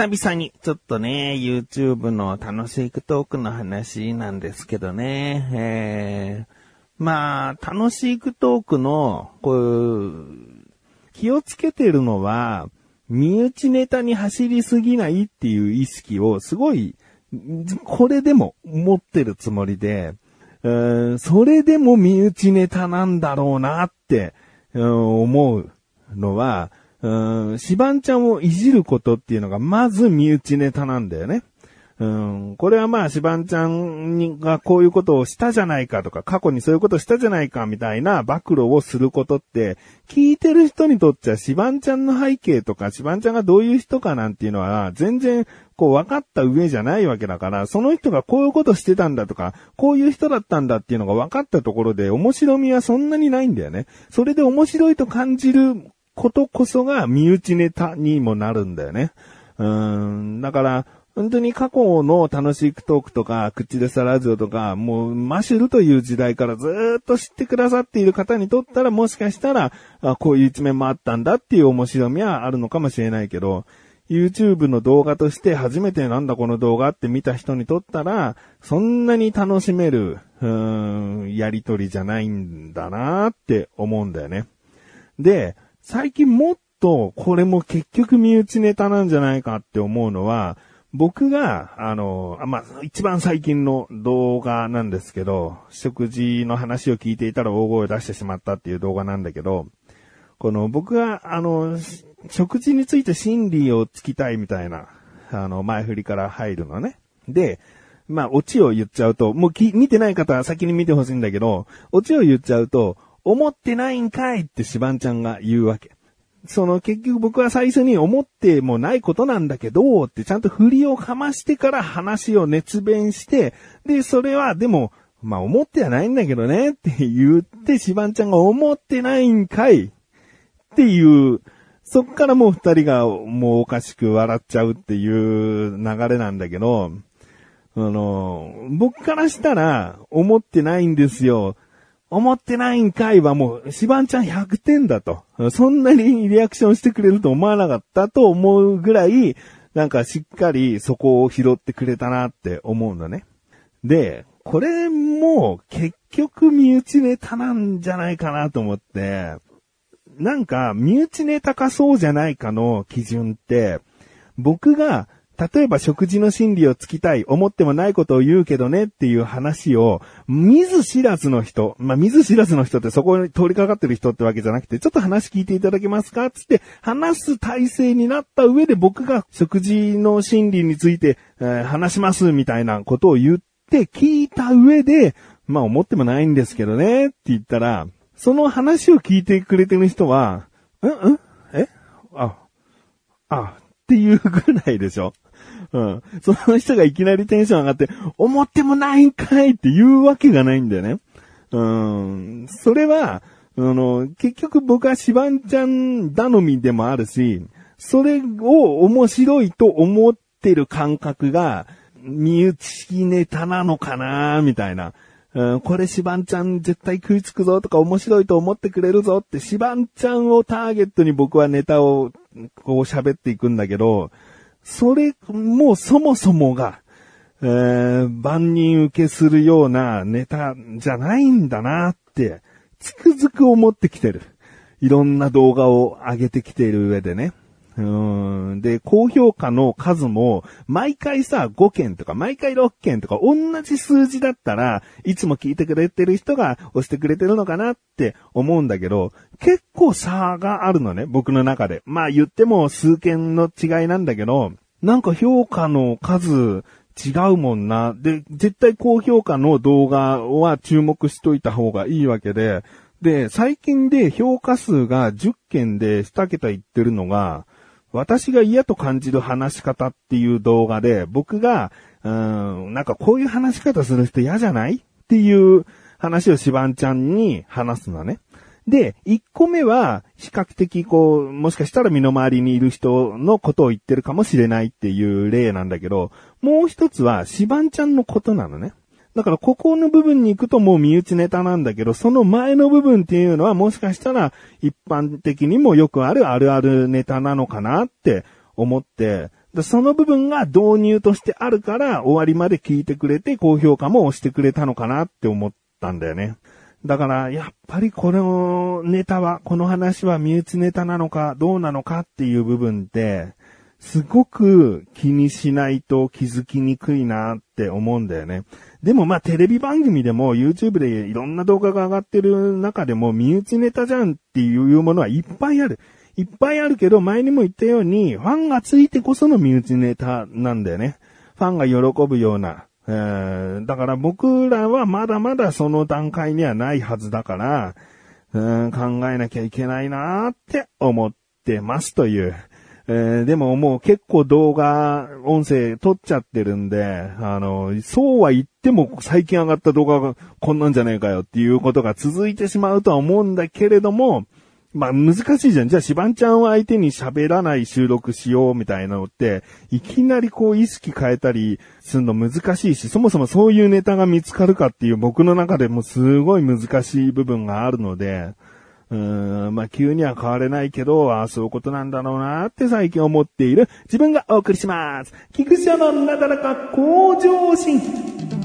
久々にちょっとね、YouTube の楽しいトークの話なんですけどね、えー、まあ、楽しいトークの、こう、気をつけてるのは、身内ネタに走りすぎないっていう意識をすごい、これでも持ってるつもりで、それでも身内ネタなんだろうなって、思うのは、うん、シバンちゃんをいじることっていうのがまず身内ネタなんだよね。うん、これはまあ、シバンちゃんがこういうことをしたじゃないかとか、過去にそういうことをしたじゃないかみたいな暴露をすることって、聞いてる人にとっちゃシバンちゃんの背景とか、シバンちゃんがどういう人かなんていうのは、全然、こう分かった上じゃないわけだから、その人がこういうことしてたんだとか、こういう人だったんだっていうのが分かったところで、面白みはそんなにないんだよね。それで面白いと感じることこそが身内ネタにもなるんだよね。うん、だから、本当に過去の楽しいトークとか、口でさラジオとか、もうマシュルという時代からずっと知ってくださっている方にとったら、もしかしたら、あこういう一面もあったんだっていう面白みはあるのかもしれないけど、YouTube の動画として初めてなんだこの動画って見た人にとったら、そんなに楽しめる、うーん、やりとりじゃないんだなって思うんだよね。で、最近もっとこれも結局身内ネタなんじゃないかって思うのは、僕が、あの、まあ、一番最近の動画なんですけど、食事の話を聞いていたら大声を出してしまったっていう動画なんだけど、この僕が、あの、食事について心理をつきたいみたいな、あの、前振りから入るのね。で、まあ、オチを言っちゃうと、もう見てない方は先に見てほしいんだけど、オチを言っちゃうと、思ってないんかいってシバンちゃんが言うわけ。その結局僕は最初に思ってもないことなんだけど、ってちゃんと振りをかましてから話を熱弁して、で、それはでも、まあ思ってはないんだけどねって言って、シバンちゃんが思ってないんかいっていう、そっからもう二人がもうおかしく笑っちゃうっていう流れなんだけど、あの、僕からしたら思ってないんですよ。思ってないんかいはもう、シバンちゃん100点だと。そんなにリアクションしてくれると思わなかったと思うぐらい、なんかしっかりそこを拾ってくれたなって思うのね。で、これも結局身内ネタなんじゃないかなと思って、なんか身内ネタかそうじゃないかの基準って、僕が例えば食事の心理をつきたい、思ってもないことを言うけどねっていう話を、見ず知らずの人、まあ、見ず知らずの人ってそこに通りかかってる人ってわけじゃなくて、ちょっと話聞いていただけますかつって話す体制になった上で僕が食事の心理について、えー、話しますみたいなことを言って聞いた上で、まあ思ってもないんですけどねって言ったら、その話を聞いてくれてる人は、うんうん？え？あ、あ、っていうぐらいでしょ。うん。その人がいきなりテンション上がって、思ってもないんかいって言うわけがないんだよね。うん。それは、あの、結局僕はシバンちゃん頼みでもあるし、それを面白いと思ってる感覚が、身内ネタなのかなみたいな。うん、これシバンちゃん絶対食いつくぞとか面白いと思ってくれるぞってシバンちゃんをターゲットに僕はネタをこう喋っていくんだけど、それ、もうそもそもが、えー、万人受けするようなネタじゃないんだなって、つくづく思ってきてる。いろんな動画を上げてきている上でね。うんで、高評価の数も、毎回さ、5件とか、毎回6件とか、同じ数字だったら、いつも聞いてくれてる人が押してくれてるのかなって思うんだけど、結構差があるのね、僕の中で。まあ言っても数件の違いなんだけど、なんか評価の数、違うもんな。で、絶対高評価の動画は注目しといた方がいいわけで、で、最近で評価数が10件で2桁いってるのが、私が嫌と感じる話し方っていう動画で、僕が、うん、なんかこういう話し方する人嫌じゃないっていう話をシバンちゃんに話すのね。で、1個目は、比較的こう、もしかしたら身の回りにいる人のことを言ってるかもしれないっていう例なんだけど、もう一つは、シバンちゃんのことなのね。だからここの部分に行くともう身内ネタなんだけど、その前の部分っていうのはもしかしたら一般的にもよくあるあるあるネタなのかなって思って、その部分が導入としてあるから終わりまで聞いてくれて高評価も押してくれたのかなって思ったんだよね。だから、やっぱりこのネタは、この話は身内ネタなのかどうなのかっていう部分って、すごく気にしないと気づきにくいなって思うんだよね。でもまあテレビ番組でも YouTube でいろんな動画が上がってる中でも身内ネタじゃんっていうものはいっぱいある。いっぱいあるけど前にも言ったようにファンがついてこその身内ネタなんだよね。ファンが喜ぶような。えー、だから僕らはまだまだその段階にはないはずだから、うん考えなきゃいけないなーって思ってますという。えー、でももう結構動画、音声撮っちゃってるんで、あの、そうは言っても最近上がった動画がこんなんじゃねえかよっていうことが続いてしまうとは思うんだけれども、まあ難しいじゃん。じゃあシバンちゃんを相手に喋らない収録しようみたいなのって、いきなりこう意識変えたりするの難しいし、そもそもそういうネタが見つかるかっていう僕の中でもすごい難しい部分があるので、うーん、まあ、急には変われないけど、ああ、そういうことなんだろうなって最近思っている自分がお送りします。菊池のなだらか向上心。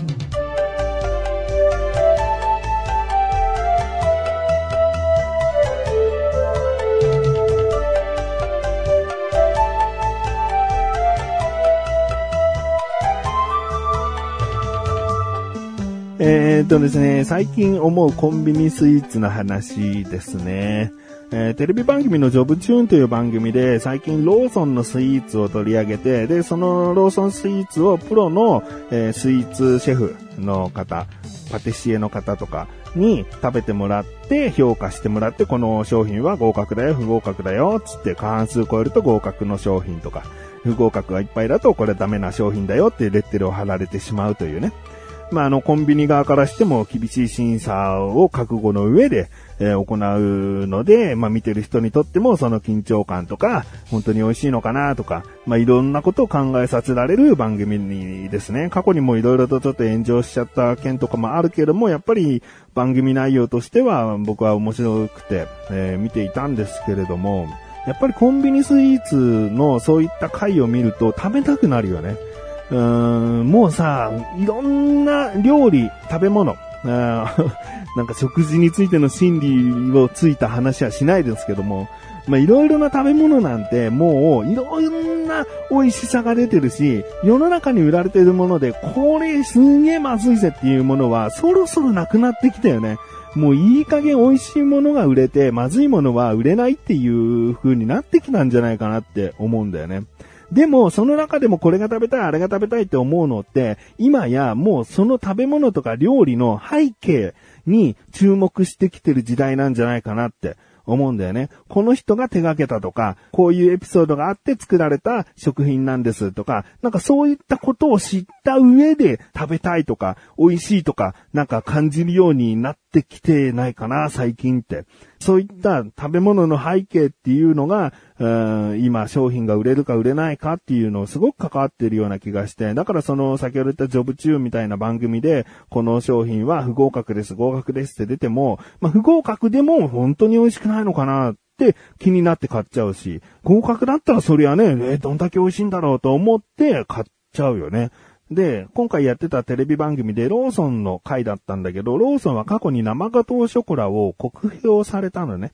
っとですね、最近思うコンビニスイーツの話ですね。えー、テレビ番組のジョブチューンという番組で最近ローソンのスイーツを取り上げて、で、そのローソンスイーツをプロの、えー、スイーツシェフの方、パティシエの方とかに食べてもらって評価してもらって、この商品は合格だよ、不合格だよ、つって過半数超えると合格の商品とか、不合格がいっぱいだとこれダメな商品だよっていうレッテルを貼られてしまうというね。まあ、あの、コンビニ側からしても厳しい審査を覚悟の上で、えー、行うので、まあ、見てる人にとってもその緊張感とか、本当に美味しいのかなとか、まあ、いろんなことを考えさせられる番組にですね、過去にもいろいろとちょっと炎上しちゃった件とかもあるけども、やっぱり番組内容としては僕は面白くて、えー、見ていたんですけれども、やっぱりコンビニスイーツのそういった回を見ると食べたくなるよね。うん、もうさ、いろんな料理、食べ物、なんか食事についての心理をついた話はしないですけども、まあ、いろいろな食べ物なんてもういろんな美味しさが出てるし、世の中に売られてるもので、これすんげえまずいぜっていうものはそろそろなくなってきたよね。もういい加減美味しいものが売れて、まずいものは売れないっていう風になってきたんじゃないかなって思うんだよね。でも、その中でもこれが食べたい、あれが食べたいって思うのって、今やもうその食べ物とか料理の背景に注目してきてる時代なんじゃないかなって思うんだよね。この人が手掛けたとか、こういうエピソードがあって作られた食品なんですとか、なんかそういったことを知った上で食べたいとか、美味しいとか、なんか感じるようになってきてないかな、最近って。そういった食べ物の背景っていうのが、今商品が売れるか売れないかっていうのをすごく関わってるような気がして、だからその先ほど言ったジョブチューみたいな番組で、この商品は不合格です、合格ですって出ても、まあ、不合格でも本当に美味しくないのかなって気になって買っちゃうし、合格だったらそりゃね、えー、どんだけ美味しいんだろうと思って買っちゃうよね。で、今回やってたテレビ番組でローソンの回だったんだけど、ローソンは過去に生ガトーショコラを酷評されたのね。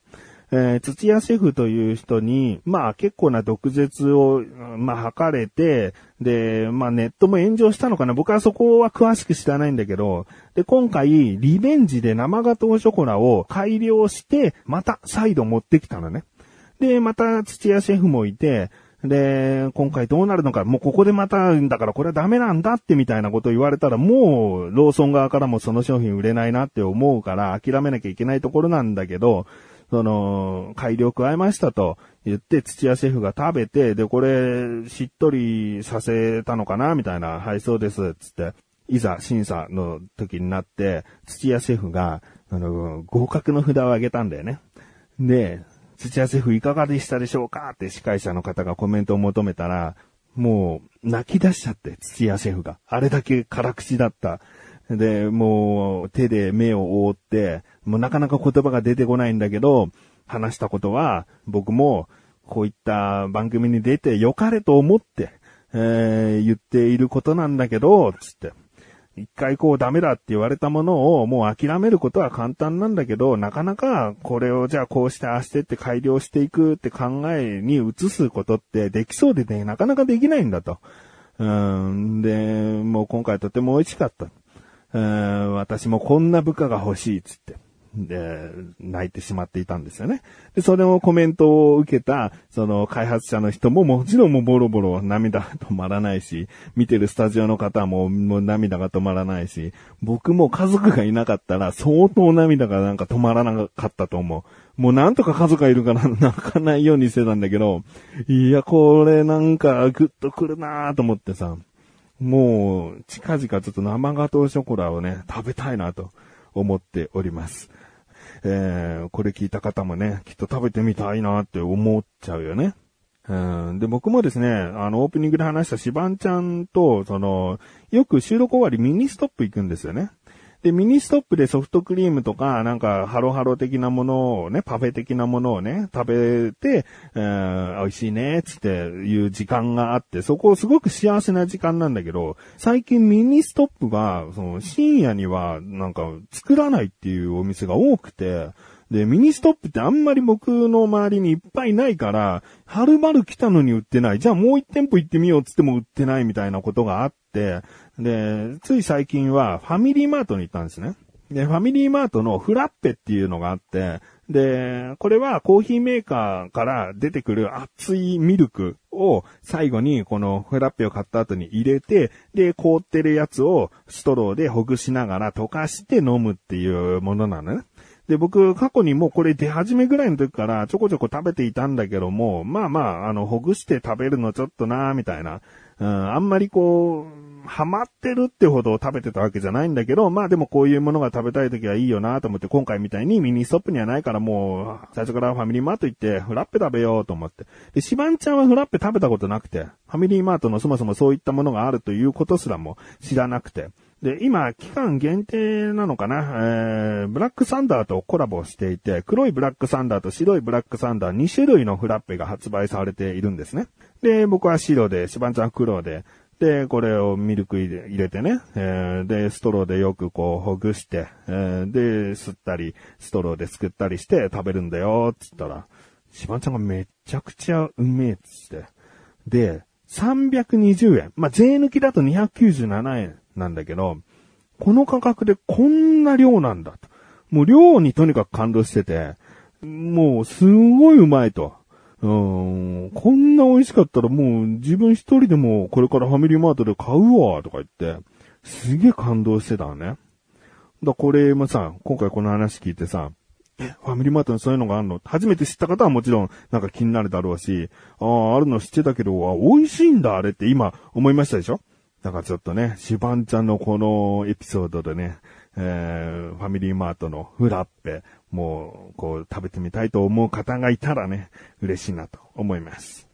えー、土屋シェフという人に、まあ結構な毒舌を、まあ吐かれて、で、まあネットも炎上したのかな僕はそこは詳しく知らないんだけど、で、今回、リベンジで生ガトーショコラを改良して、また再度持ってきたのね。で、また土屋シェフもいて、で、今回どうなるのか、もうここでまた、だからこれはダメなんだってみたいなことを言われたら、もう、ローソン側からもその商品売れないなって思うから、諦めなきゃいけないところなんだけど、その、改良加えましたと言って、土屋シェフが食べて、で、これ、しっとりさせたのかなみたいな、はい、そうです、つって、いざ審査の時になって、土屋シェフが、あの、合格の札を上げたんだよね。で、土屋シェフいかがでしたでしょうか？って司会者の方がコメントを求めたら、もう泣き出しちゃって、土屋シェフが。あれだけ辛口だった。で、もう手で目を覆って、もうなかなか言葉が出てこないんだけど、話したことは僕もこういった番組に出て良かれと思って、えー、言っていることなんだけど、つって。一回こうダメだって言われたものをもう諦めることは簡単なんだけど、なかなかこれをじゃあこうしてああしてって改良していくって考えに移すことってできそうでね、なかなかできないんだと。うん、で、もう今回とても美味しかった。うん、私もこんな部下が欲しいっつって。で、泣いてしまっていたんですよね。で、それをコメントを受けた、その開発者の人ももちろんもうボロボロ涙止まらないし、見てるスタジオの方ももう涙が止まらないし、僕も家族がいなかったら相当涙がなんか止まらなかったと思う。もうなんとか家族がいるから泣かないようにしてたんだけど、いや、これなんかグッとくるなぁと思ってさ、もう近々ちょっと生ガトーショコラをね、食べたいなと思っております。えー、これ聞いた方もね、きっと食べてみたいなって思っちゃうよね。うん、で、僕もですね、あの、オープニングで話したシバンちゃんと、その、よく収録終わりミニストップ行くんですよね。で、ミニストップでソフトクリームとか、なんか、ハロハロ的なものをね、パフェ的なものをね、食べて、えー、美味しいね、つっていう時間があって、そこをすごく幸せな時間なんだけど、最近ミニストップが、その、深夜には、なんか、作らないっていうお店が多くて、で、ミニストップってあんまり僕の周りにいっぱいないから、はるばる来たのに売ってない。じゃあもう一店舗行ってみようっつっても売ってないみたいなことがあって、で、つい最近はファミリーマートに行ったんですね。で、ファミリーマートのフラッペっていうのがあって、で、これはコーヒーメーカーから出てくる熱いミルクを最後にこのフラッペを買った後に入れて、で、凍ってるやつをストローでほぐしながら溶かして飲むっていうものなのね。で、僕、過去にもうこれ出始めぐらいの時からちょこちょこ食べていたんだけども、まあまあ、あの、ほぐして食べるのちょっとなーみたいな。うん、あんまりこう、ハマってるってほど食べてたわけじゃないんだけど、まあでもこういうものが食べたい時はいいよなと思って、今回みたいにミニストップにはないからもう、最初からファミリーマート行ってフラッペ食べようと思って。で、シバンちゃんはフラッペ食べたことなくて、ファミリーマートのそもそもそういったものがあるということすらも知らなくて。で、今、期間限定なのかな？えー、ブラックサンダーとコラボしていて、黒いブラックサンダーと白いブラックサンダー2種類のフラッペが発売されているんですね。で、僕は白で、シバンちゃん黒で、で、これをミルク入れてね、えー、で、ストローでよくこうほぐして、えー、で、吸ったり、ストローですくったりして食べるんだよ、つったら、シバンちゃんがめちゃくちゃうめえ、つって。で、320円。まあ、税抜きだと297円なんだけど、この価格でこんな量なんだと。もう量にとにかく感動してて、もうすごいうまいと。うん、こんな美味しかったらもう自分一人でもこれからファミリーマートで買うわ、とか言って、すげえ感動してたのね。だこれもさ、今回この話聞いてさ、え、ファミリーマートにそういうのがあるの？初めて知った方はもちろんなんか気になるだろうし、ああ、あるの知ってたけど、あ、美味しいんだ、あれって今思いましたでしょ？だからちょっとね、シバンちゃんのこのエピソードでね、えー、ファミリーマートのフラッペ、もう、こう、食べてみたいと思う方がいたらね、嬉しいなと思います。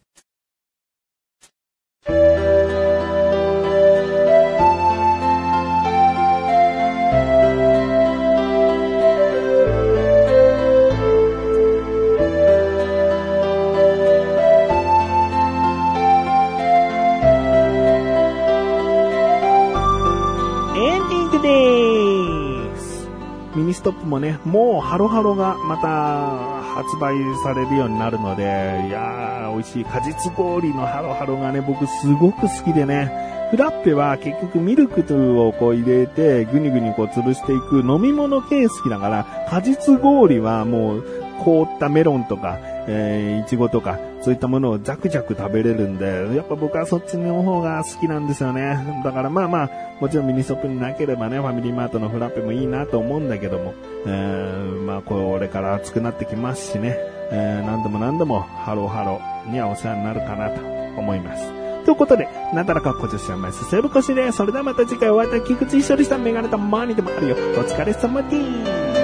ミニストップもね、もうハロハロがまた発売されるようになるので、いやー、美味しい果実氷のハロハロがね、僕すごく好きでね、フラッペは結局ミルクをこう入れて、ぐにぐにこう潰していく飲み物系好きだから、果実氷はもう凍ったメロンとか、えー、いちごとか、そういったものをザクザク食べれるんで、やっぱ僕はそっちの方が好きなんですよね。だからまあまあ、もちろんミニストップになければね、ファミリーマートのフラッペもいいなと思うんだけども、えー、まあこれから暑くなってきますしね、えー、何度も何度もハローハローにはお世話になるかなと思います。ということで、なだらかこ女子はまいすせぶこしで、それではまた次回お会いいた菊池一緒でしたメガネとマーニーでもあるよ。お疲れ様です。